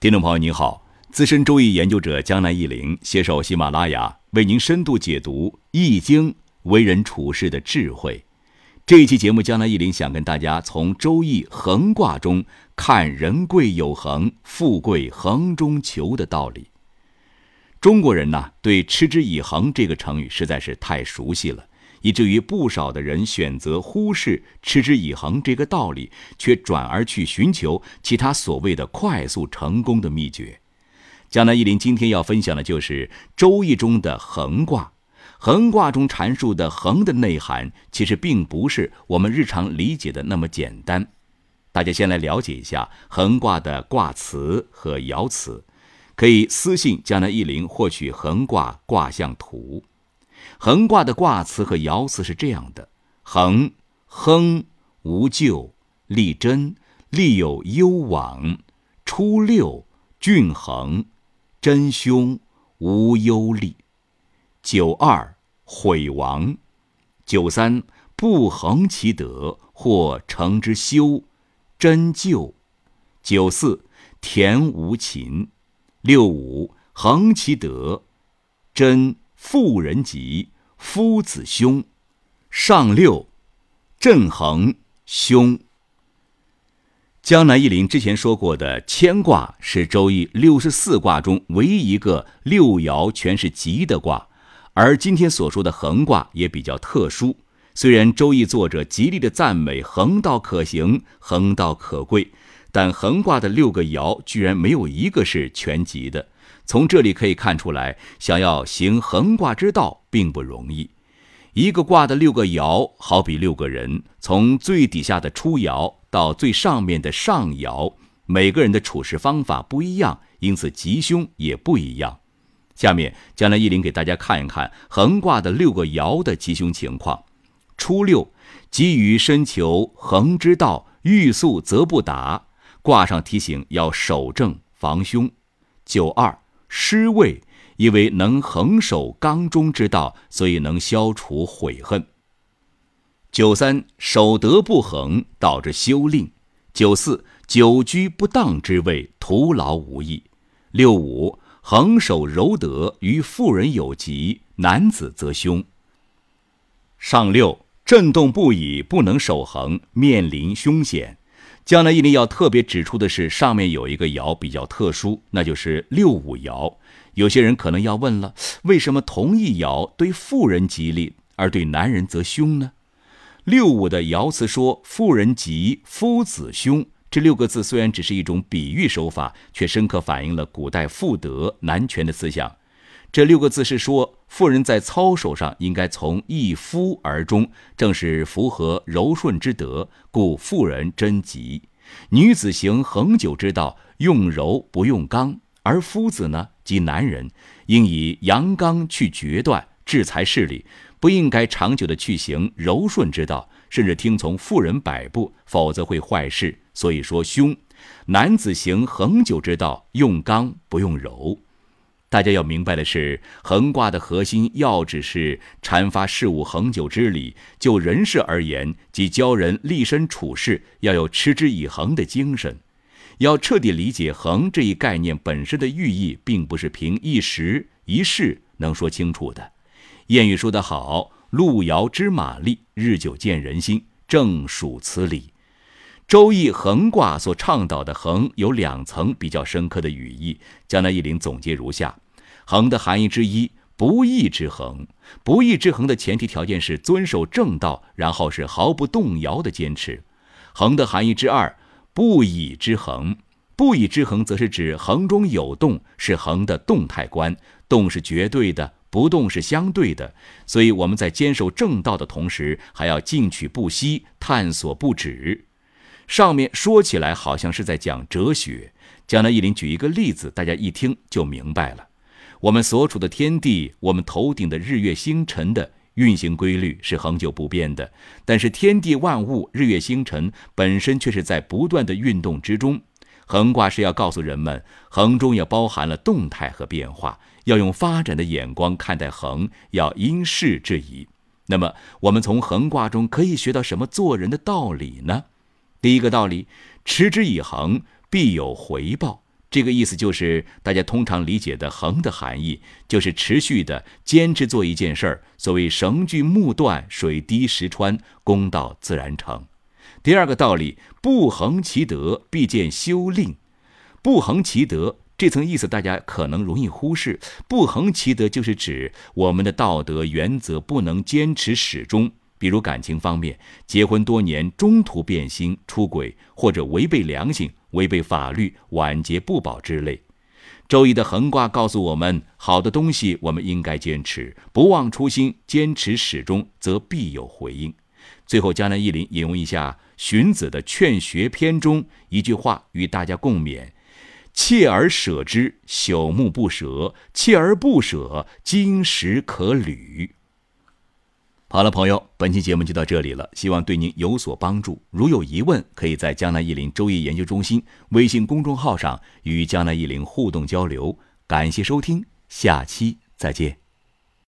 听众朋友您好，资深周易研究者江南一林携手喜马拉雅，为您深度解读《易经》为人处事的智慧。这一期节目，江南一林想跟大家从周易恒卦中看“人贵有恒，富贵恒中求”的道理。中国人呢，对“持之以恒”这个成语实在是太熟悉了。以至于不少的人选择忽视“持之以恒”这个道理，却转而去寻求其他所谓的快速成功的秘诀。江南一林今天要分享的就是《周易》中的恒卦。恒卦中阐述的“恒”的内涵，其实并不是我们日常理解的那么简单。大家先来了解一下恒卦的卦辞和爻辞，可以私信江南一林获取恒卦卦象图。恒卦的卦辞和爻辞是这样的：恒，亨，无咎，利贞，利有攸往，初六，均衡，真凶，无忧虑。九二，毁亡。九三，不恒其德，或成之修，真咎。九四，田无勤。六五，恒其德，真。妇人吉，夫子凶。上六，震衡凶。江南一林之前说过的牵卦是周易六十四卦中唯一一个六爻全是吉的卦，而今天所说的恒卦也比较特殊。虽然周易作者极力的赞美恒道可行，恒道可贵，但恒卦的六个爻居然没有一个是全吉的。从这里可以看出来，想要行横卦之道并不容易。一个卦的六个爻，好比六个人，从最底下的初爻到最上面的上爻，每个人的处事方法不一样，因此吉凶也不一样。下面，将来一林给大家看一看横卦的六个爻的吉凶情况。初六，急于深求横之道，欲速则不达。卦上提醒要守正防凶。九二。失位，因为能恒守刚中之道，所以能消除悔恨。九三守德不恒，导致修令。九四久居不当之位，徒劳无益。六五恒守柔德，于妇人有吉，男子则凶。上六震动不已，不能守恒，面临凶险。江南一林要特别指出的是，上面有一个爻比较特殊，那就是六五爻。有些人可能要问了：为什么同一爻对妇人吉利，而对男人则凶呢？六五的爻辞说“妇人吉，夫子凶”，这六个字虽然只是一种比喻手法，却深刻反映了古代妇德男权的思想。这六个字是说，妇人在操守上应该从一夫而终，正是符合柔顺之德，故妇人贞吉。女子行恒久之道，用柔不用刚，而夫子呢，即男人，应以阳刚去决断制裁势力，不应该长久的去行柔顺之道，甚至听从妇人摆布，否则会坏事。所以说凶。男子行恒久之道，用刚不用柔。大家要明白的是，横卦的核心要旨是阐发事物恒久之理。就人事而言，即教人立身处世要有持之以恒的精神。要彻底理解“恒”这一概念本身的寓意，并不是凭一时一事能说清楚的。谚语说得好：“路遥知马力，日久见人心。”正属此理。周易恒卦所倡导的恒有两层比较深刻的语义，江南一林总结如下：恒的含义之一，不义之恒。不义之恒的前提条件是遵守正道，然后是毫不动摇的坚持。恒的含义之二，不以之恒。不以之恒，则是指恒中有动，是恒的动态观。动是绝对的，不动是相对的。所以我们在坚守正道的同时，还要进取不息，探索不止。上面说起来好像是在讲哲学，江南一林举一个例子，大家一听就明白了。我们所处的天地，我们头顶的日月星辰的运行规律是恒久不变的，但是天地万物、日月星辰本身却是在不断的运动之中。恒卦是要告诉人们，恒中也包含了动态和变化，要用发展的眼光看待恒，要因势制宜。那么，我们从恒卦中可以学到什么做人的道理呢？第一个道理，持之以恒，必有回报。这个意思就是大家通常理解的“恒”的含义，就是持续的坚持做一件事儿。所谓“绳锯木断，水滴石穿，功到自然成”。第二个道理，“不恒其德，必见修令”。不恒其德这层意思，大家可能容易忽视。不恒其德就是指我们的道德原则不能坚持始终。比如感情方面，结婚多年中途变心、出轨，或者违背良心、违背法律、晚节不保之类。周易的横卦告诉我们，好的东西我们应该坚持，不忘初心，坚持始终，则必有回应。最后，江南一林引用一下荀子的《劝学篇》中一句话，与大家共勉：“锲而舍之，朽木不折；锲而不舍，金石可履。”好了，朋友，本期节目就到这里了，希望对您有所帮助。如有疑问，可以在江南易林周易研究中心微信公众号上与江南易林互动交流。感谢收听，下期再见。